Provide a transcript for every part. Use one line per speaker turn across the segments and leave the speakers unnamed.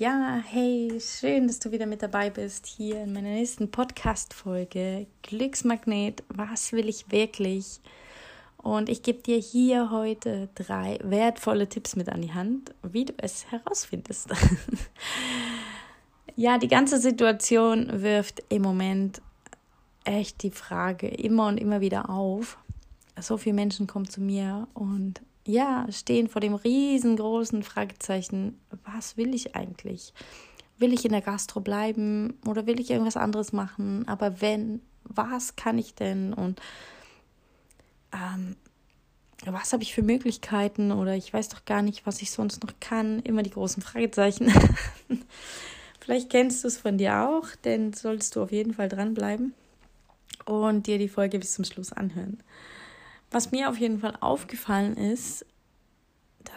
Ja, hey, schön, dass du wieder mit dabei bist hier in meiner nächsten Podcast-Folge Glücksmagnet. Was will ich wirklich? Und ich gebe dir hier heute drei wertvolle Tipps mit an die Hand, wie du es herausfindest. Ja, die ganze Situation wirft im Moment echt die Frage immer und immer wieder auf. So viele Menschen kommen zu mir und ja, stehen vor dem riesengroßen Fragezeichen, was will ich eigentlich? Will ich in der Gastro bleiben oder will ich irgendwas anderes machen? Aber wenn, was kann ich denn? Und ähm, was habe ich für Möglichkeiten? Oder ich weiß doch gar nicht, was ich sonst noch kann. Immer die großen Fragezeichen. Vielleicht kennst du es von dir auch, denn solltest du auf jeden Fall dranbleiben und dir die Folge bis zum Schluss anhören. Was mir auf jeden Fall aufgefallen ist,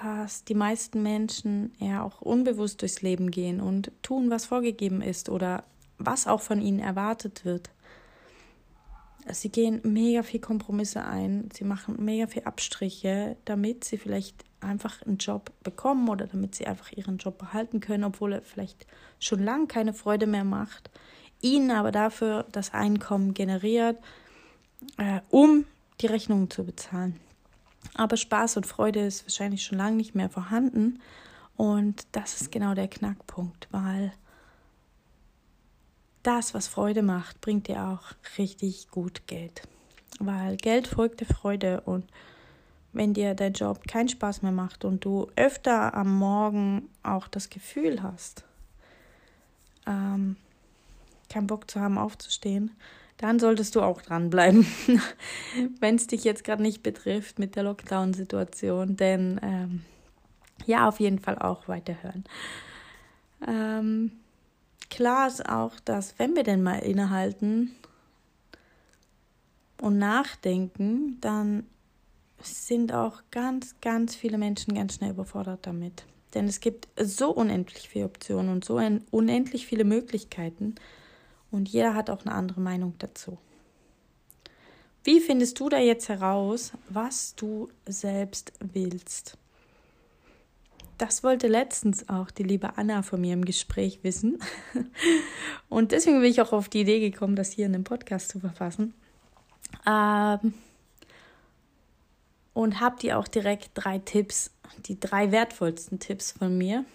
dass die meisten Menschen eher auch unbewusst durchs Leben gehen und tun, was vorgegeben ist oder was auch von ihnen erwartet wird. Sie gehen mega viel Kompromisse ein, sie machen mega viel Abstriche, damit sie vielleicht einfach einen Job bekommen oder damit sie einfach ihren Job behalten können, obwohl er vielleicht schon lange keine Freude mehr macht, ihnen aber dafür das Einkommen generiert, äh, um die Rechnungen zu bezahlen. Aber Spaß und Freude ist wahrscheinlich schon lange nicht mehr vorhanden und das ist genau der Knackpunkt, weil das, was Freude macht, bringt dir auch richtig gut Geld. Weil Geld folgt der Freude und wenn dir dein Job keinen Spaß mehr macht und du öfter am Morgen auch das Gefühl hast, ähm, keinen Bock zu haben, aufzustehen, dann solltest du auch dranbleiben, wenn es dich jetzt gerade nicht betrifft mit der Lockdown-Situation. Denn ähm, ja, auf jeden Fall auch weiterhören. Ähm, klar ist auch, dass wenn wir denn mal innehalten und nachdenken, dann sind auch ganz, ganz viele Menschen ganz schnell überfordert damit. Denn es gibt so unendlich viele Optionen und so unendlich viele Möglichkeiten und jeder hat auch eine andere Meinung dazu. Wie findest du da jetzt heraus, was du selbst willst? Das wollte letztens auch die liebe Anna von mir im Gespräch wissen. Und deswegen bin ich auch auf die Idee gekommen, das hier in einem Podcast zu verfassen. Ähm, und habe dir auch direkt drei Tipps, die drei wertvollsten Tipps von mir,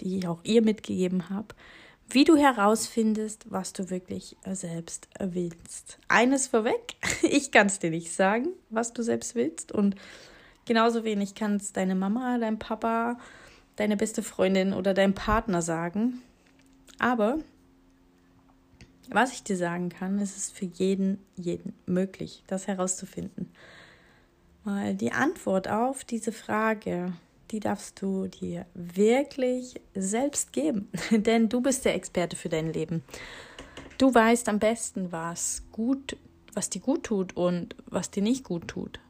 die ich auch ihr mitgegeben habe, wie du herausfindest, was du wirklich selbst willst. Eines vorweg, ich kann es dir nicht sagen, was du selbst willst und genauso wenig kann es deine Mama, dein Papa, deine beste Freundin oder dein Partner sagen. Aber was ich dir sagen kann, ist es für jeden, jeden möglich, das herauszufinden. Weil die Antwort auf diese Frage, die darfst du dir wirklich selbst geben. Denn du bist der Experte für dein Leben. Du weißt am besten, was gut, was dir gut tut und was dir nicht gut tut.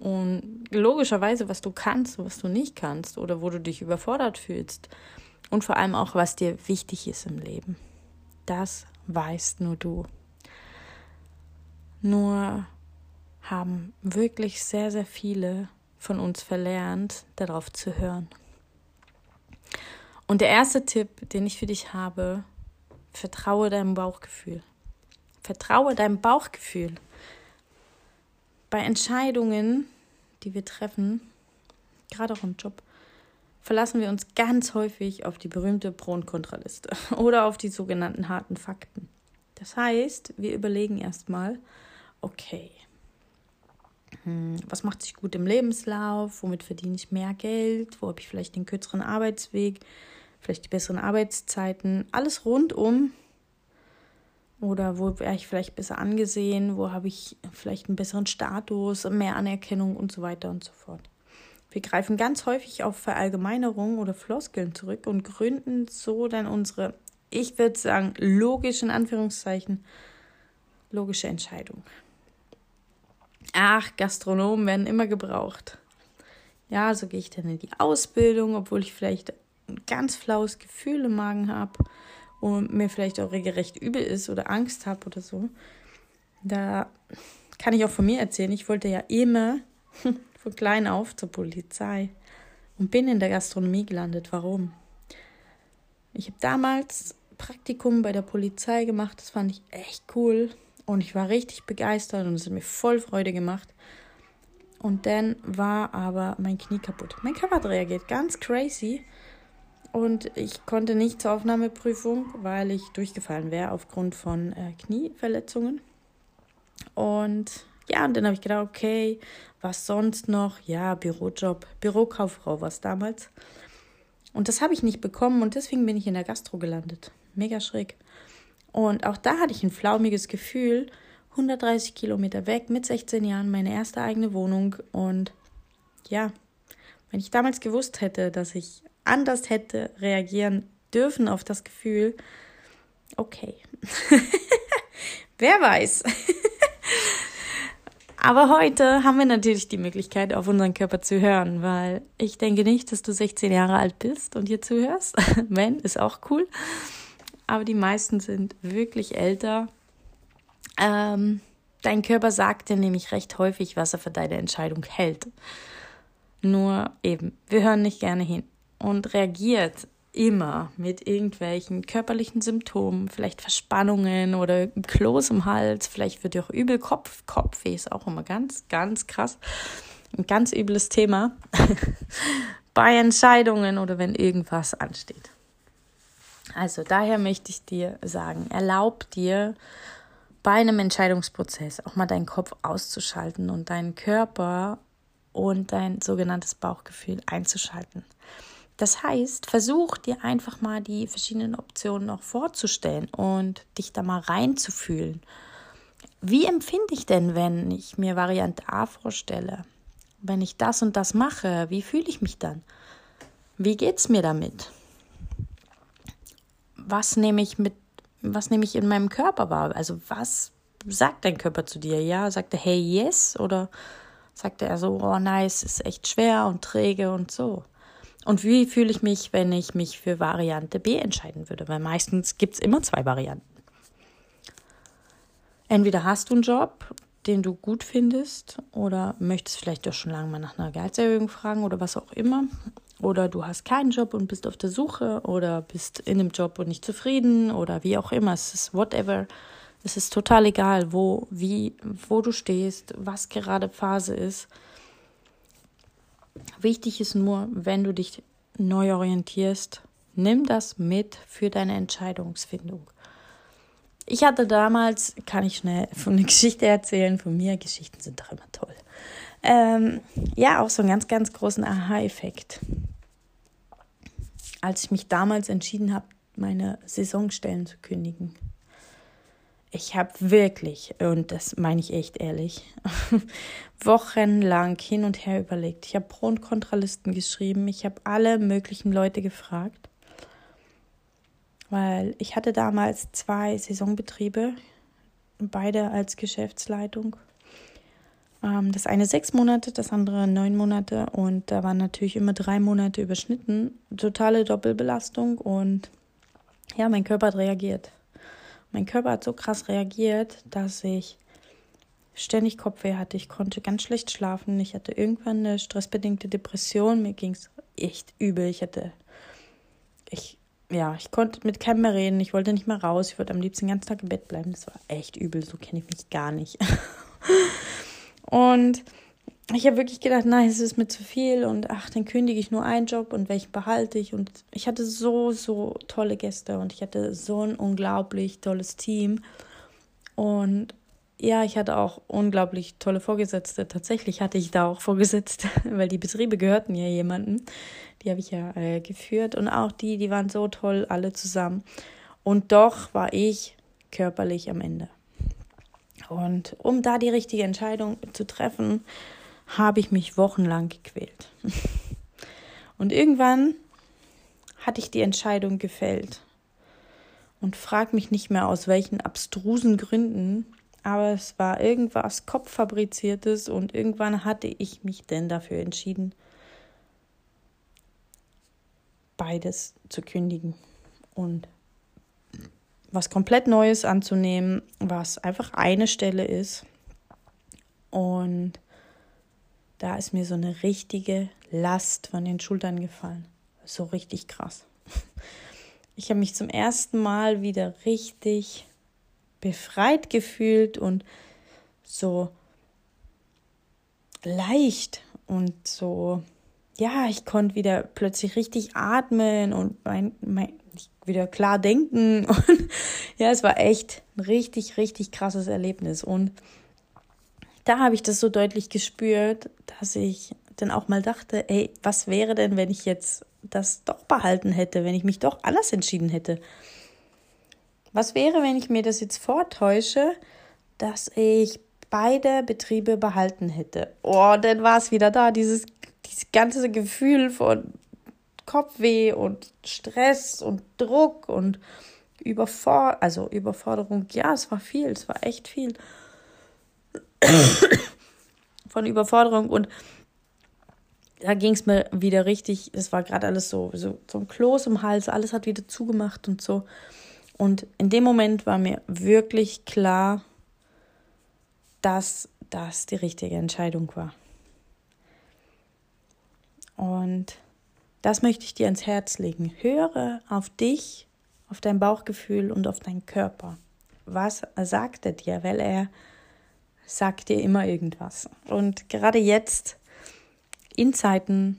Und logischerweise, was du kannst und was du nicht kannst oder wo du dich überfordert fühlst. Und vor allem auch, was dir wichtig ist im Leben. Das weißt nur du. Nur haben wirklich sehr, sehr viele von uns verlernt, darauf zu hören. Und der erste Tipp, den ich für dich habe, vertraue deinem Bauchgefühl. Vertraue deinem Bauchgefühl. Bei Entscheidungen, die wir treffen, gerade auch im Job, verlassen wir uns ganz häufig auf die berühmte Pro- und Kontraliste oder auf die sogenannten harten Fakten. Das heißt, wir überlegen erstmal, okay, was macht sich gut im Lebenslauf, womit verdiene ich mehr Geld, wo habe ich vielleicht den kürzeren Arbeitsweg, vielleicht die besseren Arbeitszeiten, alles rundum. Oder wo wäre ich vielleicht besser angesehen, wo habe ich vielleicht einen besseren Status, mehr Anerkennung und so weiter und so fort. Wir greifen ganz häufig auf Verallgemeinerungen oder Floskeln zurück und gründen so dann unsere, ich würde sagen, logischen Anführungszeichen, logische Entscheidung. Ach, Gastronomen werden immer gebraucht. Ja, so gehe ich dann in die Ausbildung, obwohl ich vielleicht ein ganz flaues Gefühl im Magen habe und mir vielleicht auch regelrecht übel ist oder Angst habe oder so. Da kann ich auch von mir erzählen, ich wollte ja immer von klein auf zur Polizei und bin in der Gastronomie gelandet. Warum? Ich habe damals Praktikum bei der Polizei gemacht, das fand ich echt cool und ich war richtig begeistert und es hat mir voll Freude gemacht. Und dann war aber mein Knie kaputt. Mein hat reagiert, ganz crazy. Und ich konnte nicht zur Aufnahmeprüfung, weil ich durchgefallen wäre aufgrund von äh, Knieverletzungen. Und ja, und dann habe ich gedacht, okay, was sonst noch? Ja, Bürojob, Bürokauffrau war es damals. Und das habe ich nicht bekommen und deswegen bin ich in der Gastro gelandet. Mega schräg. Und auch da hatte ich ein flaumiges Gefühl. 130 Kilometer weg, mit 16 Jahren, meine erste eigene Wohnung. Und ja, wenn ich damals gewusst hätte, dass ich anders hätte reagieren dürfen auf das Gefühl, okay. Wer weiß. Aber heute haben wir natürlich die Möglichkeit, auf unseren Körper zu hören, weil ich denke nicht, dass du 16 Jahre alt bist und hier zuhörst. Wenn, ist auch cool aber die meisten sind wirklich älter. Ähm, dein Körper sagt dir nämlich recht häufig, was er für deine Entscheidung hält. Nur eben, wir hören nicht gerne hin und reagiert immer mit irgendwelchen körperlichen Symptomen, vielleicht Verspannungen oder Kloß im Hals, vielleicht wird dir auch übel Kopf, Kopfweh ist auch immer ganz, ganz krass. Ein ganz übles Thema bei Entscheidungen oder wenn irgendwas ansteht. Also daher möchte ich dir sagen, erlaub dir bei einem Entscheidungsprozess auch mal deinen Kopf auszuschalten und deinen Körper und dein sogenanntes Bauchgefühl einzuschalten. Das heißt, versuch dir einfach mal die verschiedenen Optionen noch vorzustellen und dich da mal reinzufühlen. Wie empfinde ich denn, wenn ich mir Variante A vorstelle? Wenn ich das und das mache, wie fühle ich mich dann? Wie geht es mir damit? Was nehme ich mit, was nehme ich in meinem Körper wahr? Also was sagt dein Körper zu dir? Ja, sagt er hey yes oder sagt er so oh nice, ist echt schwer und träge und so? Und wie fühle ich mich, wenn ich mich für Variante B entscheiden würde? Weil meistens gibt es immer zwei Varianten. Entweder hast du einen Job, den du gut findest, oder möchtest vielleicht doch schon lange mal nach einer Gehaltserhöhung fragen oder was auch immer. Oder du hast keinen Job und bist auf der Suche oder bist in einem Job und nicht zufrieden oder wie auch immer. Es ist whatever. Es ist total egal, wo, wie, wo du stehst, was gerade Phase ist. Wichtig ist nur, wenn du dich neu orientierst, nimm das mit für deine Entscheidungsfindung. Ich hatte damals, kann ich schnell von einer Geschichte erzählen, von mir, Geschichten sind doch immer toll. Ähm, ja, auch so einen ganz, ganz großen Aha-Effekt als ich mich damals entschieden habe, meine Saisonstellen zu kündigen. Ich habe wirklich, und das meine ich echt ehrlich, wochenlang hin und her überlegt. Ich habe Pro- und Kontralisten geschrieben. Ich habe alle möglichen Leute gefragt, weil ich hatte damals zwei Saisonbetriebe, beide als Geschäftsleitung. Ähm, das eine sechs Monate, das andere neun Monate und da waren natürlich immer drei Monate überschnitten. Totale Doppelbelastung und ja, mein Körper hat reagiert. Mein Körper hat so krass reagiert, dass ich ständig Kopfweh hatte. Ich konnte ganz schlecht schlafen. Ich hatte irgendwann eine stressbedingte Depression. Mir ging es echt übel. Ich hatte, ich, ja, ich konnte mit keinem mehr reden. Ich wollte nicht mehr raus. Ich wollte am liebsten den ganzen Tag im Bett bleiben. Das war echt übel. So kenne ich mich gar nicht. Und ich habe wirklich gedacht, nein, es ist mir zu viel und ach, dann kündige ich nur einen Job und welchen behalte ich. Und ich hatte so, so tolle Gäste und ich hatte so ein unglaublich tolles Team. Und ja, ich hatte auch unglaublich tolle Vorgesetzte. Tatsächlich hatte ich da auch Vorgesetzte, weil die Betriebe gehörten ja jemandem. Die habe ich ja äh, geführt. Und auch die, die waren so toll, alle zusammen. Und doch war ich körperlich am Ende. Und um da die richtige Entscheidung zu treffen, habe ich mich wochenlang gequält. Und irgendwann hatte ich die Entscheidung gefällt und frag mich nicht mehr aus welchen abstrusen Gründen, aber es war irgendwas Kopffabriziertes und irgendwann hatte ich mich denn dafür entschieden, beides zu kündigen und was komplett Neues anzunehmen, was einfach eine Stelle ist. Und da ist mir so eine richtige Last von den Schultern gefallen. So richtig krass. Ich habe mich zum ersten Mal wieder richtig befreit gefühlt und so leicht und so, ja, ich konnte wieder plötzlich richtig atmen und mein, mein, wieder klar denken. Und ja, es war echt ein richtig, richtig krasses Erlebnis. Und da habe ich das so deutlich gespürt, dass ich dann auch mal dachte, ey, was wäre denn, wenn ich jetzt das doch behalten hätte, wenn ich mich doch anders entschieden hätte? Was wäre, wenn ich mir das jetzt vortäusche, dass ich beide Betriebe behalten hätte? Oh, dann war es wieder da, dieses, dieses ganze Gefühl von Kopfweh und Stress und Druck und Überfor also Überforderung. Ja, es war viel, es war echt viel von Überforderung und da ging es mir wieder richtig, es war gerade alles so, so, so ein Kloß im Hals, alles hat wieder zugemacht und so. Und in dem Moment war mir wirklich klar, dass das die richtige Entscheidung war. Und das möchte ich dir ans Herz legen. Höre auf dich, auf dein Bauchgefühl und auf deinen Körper. Was sagt er dir? Weil er sagt dir immer irgendwas. Und gerade jetzt, in Zeiten,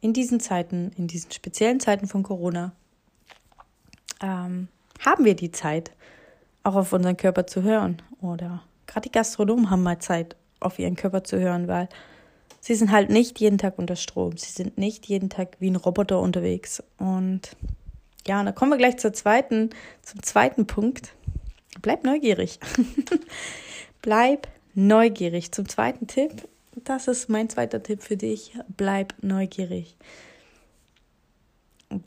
in diesen Zeiten, in diesen speziellen Zeiten von Corona, ähm, haben wir die Zeit, auch auf unseren Körper zu hören. Oder gerade die Gastronomen haben mal Zeit, auf ihren Körper zu hören, weil sie sind halt nicht jeden Tag unter Strom. Sie sind nicht jeden Tag wie ein Roboter unterwegs. Und ja, und da kommen wir gleich zur zweiten, zum zweiten Punkt. Bleib neugierig. Bleib neugierig. Zum zweiten Tipp. Das ist mein zweiter Tipp für dich. Bleib neugierig.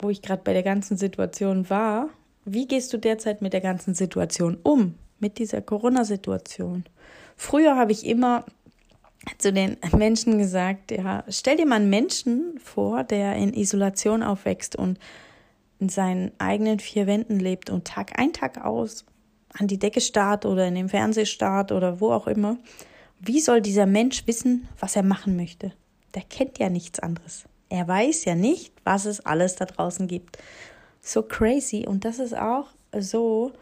Wo ich gerade bei der ganzen Situation war. Wie gehst du derzeit mit der ganzen Situation um? Mit dieser Corona-Situation? Früher habe ich immer zu den Menschen gesagt, ja, stell dir mal einen Menschen vor, der in Isolation aufwächst und in seinen eigenen vier Wänden lebt und Tag ein, Tag aus an die Decke starrt oder in den Fernseher starrt oder wo auch immer. Wie soll dieser Mensch wissen, was er machen möchte? Der kennt ja nichts anderes. Er weiß ja nicht, was es alles da draußen gibt. So crazy. Und das ist auch so,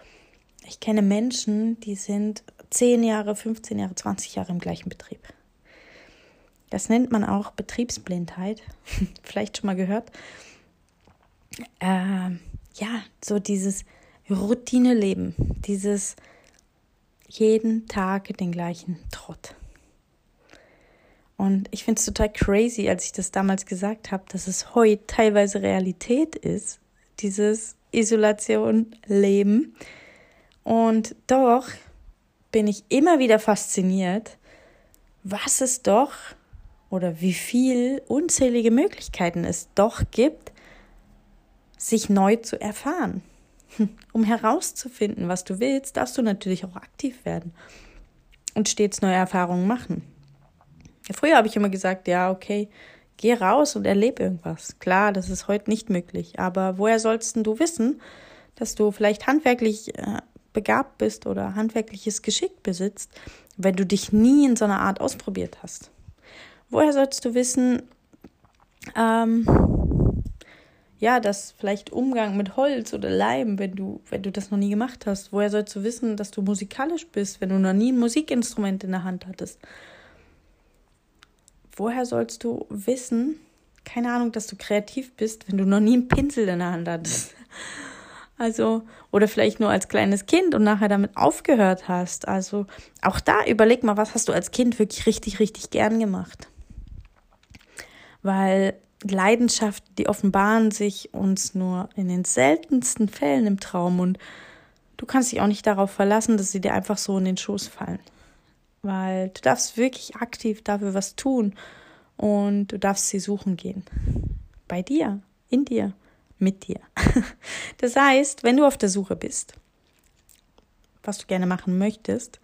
ich kenne Menschen, die sind 10 Jahre, 15 Jahre, 20 Jahre im gleichen Betrieb. Das nennt man auch Betriebsblindheit. Vielleicht schon mal gehört. Äh, ja, so dieses Routineleben, dieses jeden Tag den gleichen Trott. Und ich finde es total crazy, als ich das damals gesagt habe, dass es heute teilweise Realität ist, dieses Isolation-Leben. Und doch bin ich immer wieder fasziniert, was es doch oder wie viel unzählige Möglichkeiten es doch gibt, sich neu zu erfahren. Um herauszufinden, was du willst, darfst du natürlich auch aktiv werden und stets neue Erfahrungen machen. Früher habe ich immer gesagt, ja, okay, geh raus und erlebe irgendwas. Klar, das ist heute nicht möglich, aber woher sollst du wissen, dass du vielleicht handwerklich äh, begabt bist oder handwerkliches Geschick besitzt, wenn du dich nie in so einer Art ausprobiert hast? Woher sollst du wissen, ähm, ja, dass vielleicht Umgang mit Holz oder Leim, wenn du, wenn du das noch nie gemacht hast, woher sollst du wissen, dass du musikalisch bist, wenn du noch nie ein Musikinstrument in der Hand hattest? Woher sollst du wissen, keine Ahnung, dass du kreativ bist, wenn du noch nie einen Pinsel in der Hand hattest? Also, oder vielleicht nur als kleines Kind und nachher damit aufgehört hast. Also, auch da überleg mal, was hast du als Kind wirklich richtig, richtig gern gemacht? Weil Leidenschaften, die offenbaren sich uns nur in den seltensten Fällen im Traum und du kannst dich auch nicht darauf verlassen, dass sie dir einfach so in den Schoß fallen. weil du darfst wirklich aktiv dafür was tun und du darfst sie suchen gehen. Bei dir, in dir, mit dir. Das heißt, wenn du auf der Suche bist, was du gerne machen möchtest,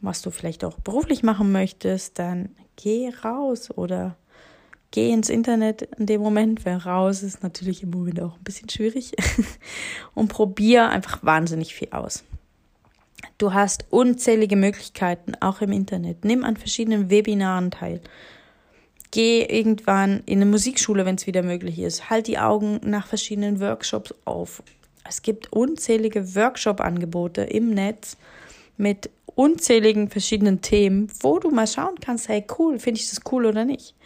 was du vielleicht auch beruflich machen möchtest, dann geh raus oder geh ins Internet in dem Moment. Wer raus ist, natürlich im Moment auch ein bisschen schwierig. Und probier einfach wahnsinnig viel aus. Du hast unzählige Möglichkeiten, auch im Internet. Nimm an verschiedenen Webinaren teil. Geh irgendwann in eine Musikschule, wenn es wieder möglich ist. Halt die Augen nach verschiedenen Workshops auf. Es gibt unzählige Workshop-Angebote im Netz mit unzähligen verschiedenen Themen, wo du mal schauen kannst, hey cool, finde ich das cool oder nicht.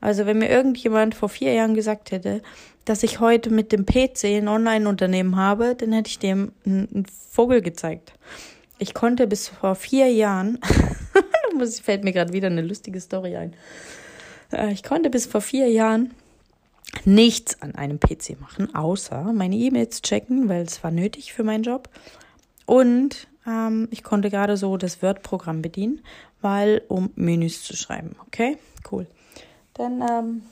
Also wenn mir irgendjemand vor vier Jahren gesagt hätte, dass ich heute mit dem PC ein Online-Unternehmen habe, dann hätte ich dem einen Vogel gezeigt. Ich konnte bis vor vier Jahren, muss, fällt mir gerade wieder eine lustige Story ein. Äh, ich konnte bis vor vier Jahren nichts an einem PC machen, außer meine E-Mails checken, weil es war nötig für meinen Job. Und ähm, ich konnte gerade so das Word-Programm bedienen, weil um Menüs zu schreiben. Okay, cool. Dann ähm,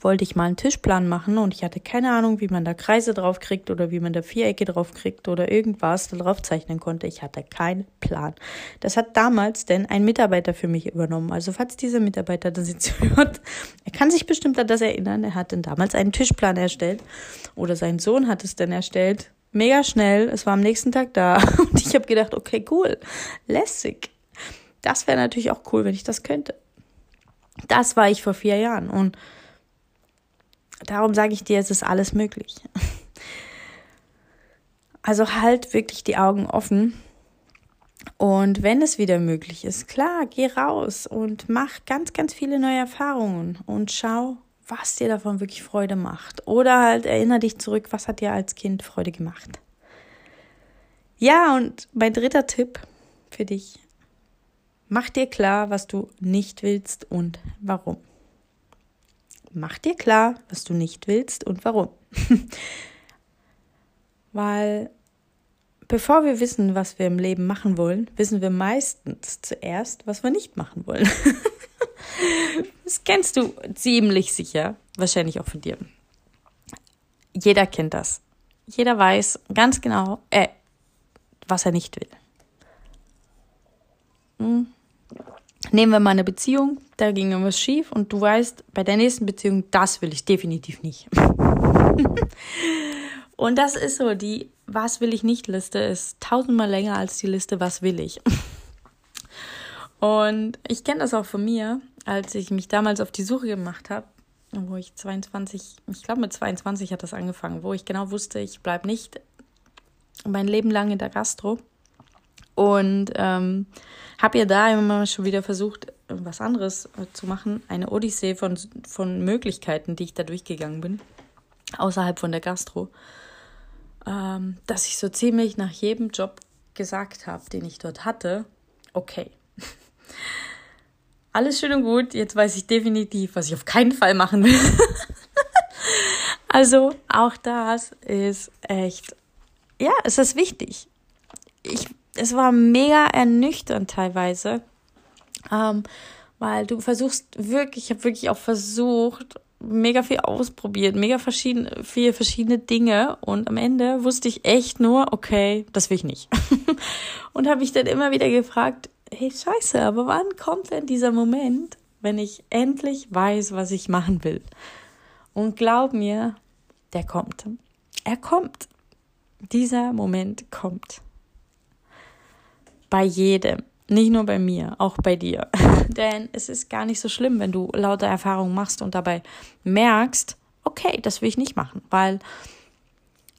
wollte ich mal einen Tischplan machen und ich hatte keine Ahnung, wie man da Kreise drauf kriegt oder wie man da Vierecke drauf kriegt oder irgendwas da drauf zeichnen konnte. Ich hatte keinen Plan. Das hat damals denn ein Mitarbeiter für mich übernommen. Also falls dieser Mitarbeiter das jetzt hört, er kann sich bestimmt an das erinnern. Er hat denn damals einen Tischplan erstellt oder sein Sohn hat es dann erstellt. Mega schnell. Es war am nächsten Tag da und ich habe gedacht, okay, cool, lässig. Das wäre natürlich auch cool, wenn ich das könnte. Das war ich vor vier Jahren und Darum sage ich dir, es ist alles möglich. Also halt wirklich die Augen offen. Und wenn es wieder möglich ist, klar, geh raus und mach ganz, ganz viele neue Erfahrungen und schau, was dir davon wirklich Freude macht. Oder halt erinnere dich zurück, was hat dir als Kind Freude gemacht. Ja, und mein dritter Tipp für dich. Mach dir klar, was du nicht willst und warum mach dir klar, was du nicht willst und warum. Weil bevor wir wissen, was wir im Leben machen wollen, wissen wir meistens zuerst, was wir nicht machen wollen. das kennst du ziemlich sicher, wahrscheinlich auch von dir. Jeder kennt das. Jeder weiß ganz genau, äh, was er nicht will. Hm. Nehmen wir mal eine Beziehung, da ging irgendwas schief und du weißt, bei der nächsten Beziehung, das will ich definitiv nicht. und das ist so, die Was will ich nicht Liste ist tausendmal länger als die Liste Was will ich. und ich kenne das auch von mir, als ich mich damals auf die Suche gemacht habe, wo ich 22, ich glaube mit 22 hat das angefangen, wo ich genau wusste, ich bleibe nicht mein Leben lang in der Gastro und ähm, habe ja da immer schon wieder versucht, was anderes äh, zu machen. Eine Odyssee von, von Möglichkeiten, die ich da durchgegangen bin, außerhalb von der Gastro. Ähm, dass ich so ziemlich nach jedem Job gesagt habe, den ich dort hatte, okay. Alles schön und gut, jetzt weiß ich definitiv, was ich auf keinen Fall machen will. also auch das ist echt, ja, es ist wichtig. Ich es war mega ernüchternd teilweise, ähm, weil du versuchst wirklich, ich habe wirklich auch versucht, mega viel ausprobiert, mega verschiedene, viele verschiedene Dinge und am Ende wusste ich echt nur, okay, das will ich nicht. und habe mich dann immer wieder gefragt, hey Scheiße, aber wann kommt denn dieser Moment, wenn ich endlich weiß, was ich machen will? Und glaub mir, der kommt. Er kommt. Dieser Moment kommt bei jedem. Nicht nur bei mir, auch bei dir. Denn es ist gar nicht so schlimm, wenn du lauter Erfahrungen machst und dabei merkst, okay, das will ich nicht machen, weil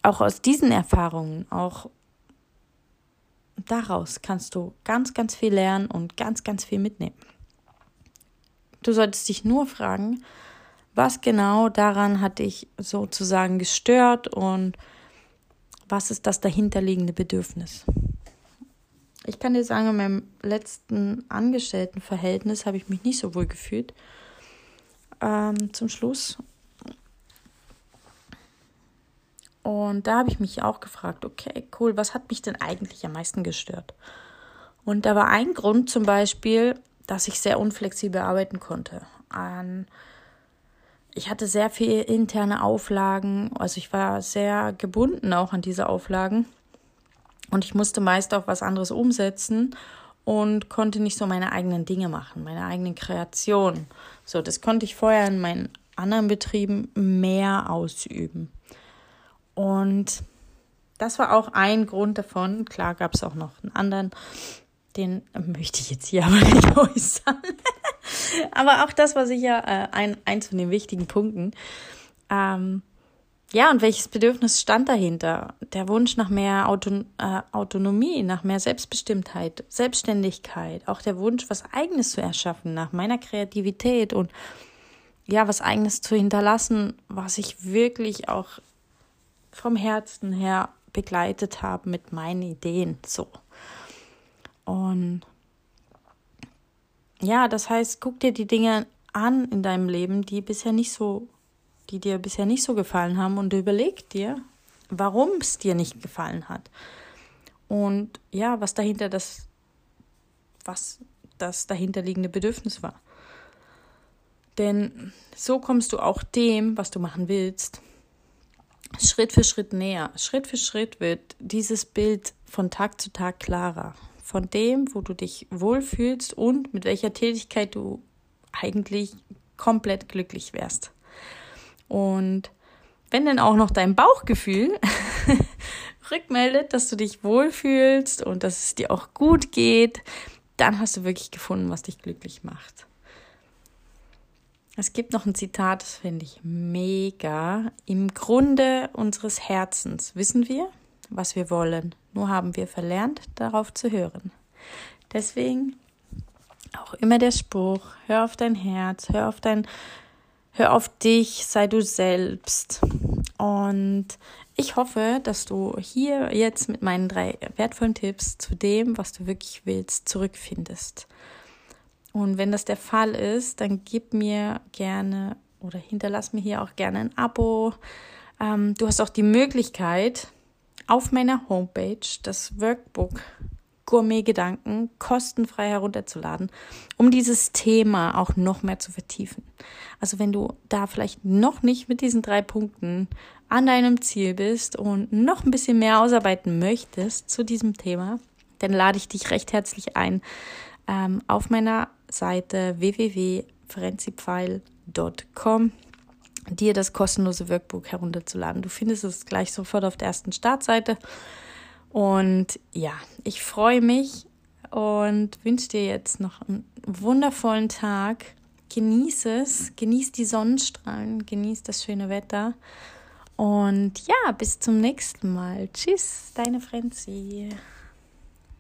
auch aus diesen Erfahrungen, auch daraus kannst du ganz, ganz viel lernen und ganz, ganz viel mitnehmen. Du solltest dich nur fragen, was genau daran hat dich sozusagen gestört und was ist das dahinterliegende Bedürfnis. Ich kann dir sagen, in meinem letzten Angestelltenverhältnis habe ich mich nicht so wohl gefühlt. Ähm, zum Schluss. Und da habe ich mich auch gefragt, okay, cool, was hat mich denn eigentlich am meisten gestört? Und da war ein Grund zum Beispiel, dass ich sehr unflexibel arbeiten konnte. An ich hatte sehr viele interne Auflagen, also ich war sehr gebunden auch an diese Auflagen und ich musste meist auch was anderes umsetzen und konnte nicht so meine eigenen Dinge machen, meine eigenen Kreationen. So, das konnte ich vorher in meinen anderen Betrieben mehr ausüben. Und das war auch ein Grund davon. Klar gab es auch noch einen anderen, den möchte ich jetzt hier aber nicht äußern. aber auch das war sicher äh, ein, eins von den wichtigen Punkten. Ähm, ja, und welches Bedürfnis stand dahinter? Der Wunsch nach mehr Auto, äh, Autonomie, nach mehr Selbstbestimmtheit, Selbstständigkeit, auch der Wunsch, was Eigenes zu erschaffen, nach meiner Kreativität und ja, was Eigenes zu hinterlassen, was ich wirklich auch vom Herzen her begleitet habe mit meinen Ideen. So. Und ja, das heißt, guck dir die Dinge an in deinem Leben, die bisher nicht so die dir bisher nicht so gefallen haben und überleg dir, warum es dir nicht gefallen hat. Und ja, was dahinter das, was das dahinterliegende Bedürfnis war. Denn so kommst du auch dem, was du machen willst, Schritt für Schritt näher. Schritt für Schritt wird dieses Bild von Tag zu Tag klarer. Von dem, wo du dich wohlfühlst und mit welcher Tätigkeit du eigentlich komplett glücklich wärst. Und wenn dann auch noch dein Bauchgefühl rückmeldet, dass du dich wohlfühlst und dass es dir auch gut geht, dann hast du wirklich gefunden, was dich glücklich macht. Es gibt noch ein Zitat, das finde ich mega. Im Grunde unseres Herzens wissen wir, was wir wollen. Nur haben wir verlernt, darauf zu hören. Deswegen auch immer der Spruch, hör auf dein Herz, hör auf dein Hör auf dich, sei du selbst. Und ich hoffe, dass du hier jetzt mit meinen drei wertvollen Tipps zu dem, was du wirklich willst, zurückfindest. Und wenn das der Fall ist, dann gib mir gerne oder hinterlass mir hier auch gerne ein Abo. Ähm, du hast auch die Möglichkeit, auf meiner Homepage das Workbook Gourmet-Gedanken kostenfrei herunterzuladen, um dieses Thema auch noch mehr zu vertiefen. Also wenn du da vielleicht noch nicht mit diesen drei Punkten an deinem Ziel bist und noch ein bisschen mehr ausarbeiten möchtest zu diesem Thema, dann lade ich dich recht herzlich ein, ähm, auf meiner Seite www.frenzipfeil.com dir das kostenlose Workbook herunterzuladen. Du findest es gleich sofort auf der ersten Startseite und ja, ich freue mich und wünsche dir jetzt noch einen wundervollen Tag. Genieß es, genieß die Sonnenstrahlen, genieß das schöne Wetter. Und ja, bis zum nächsten Mal. Tschüss, deine Frenzi.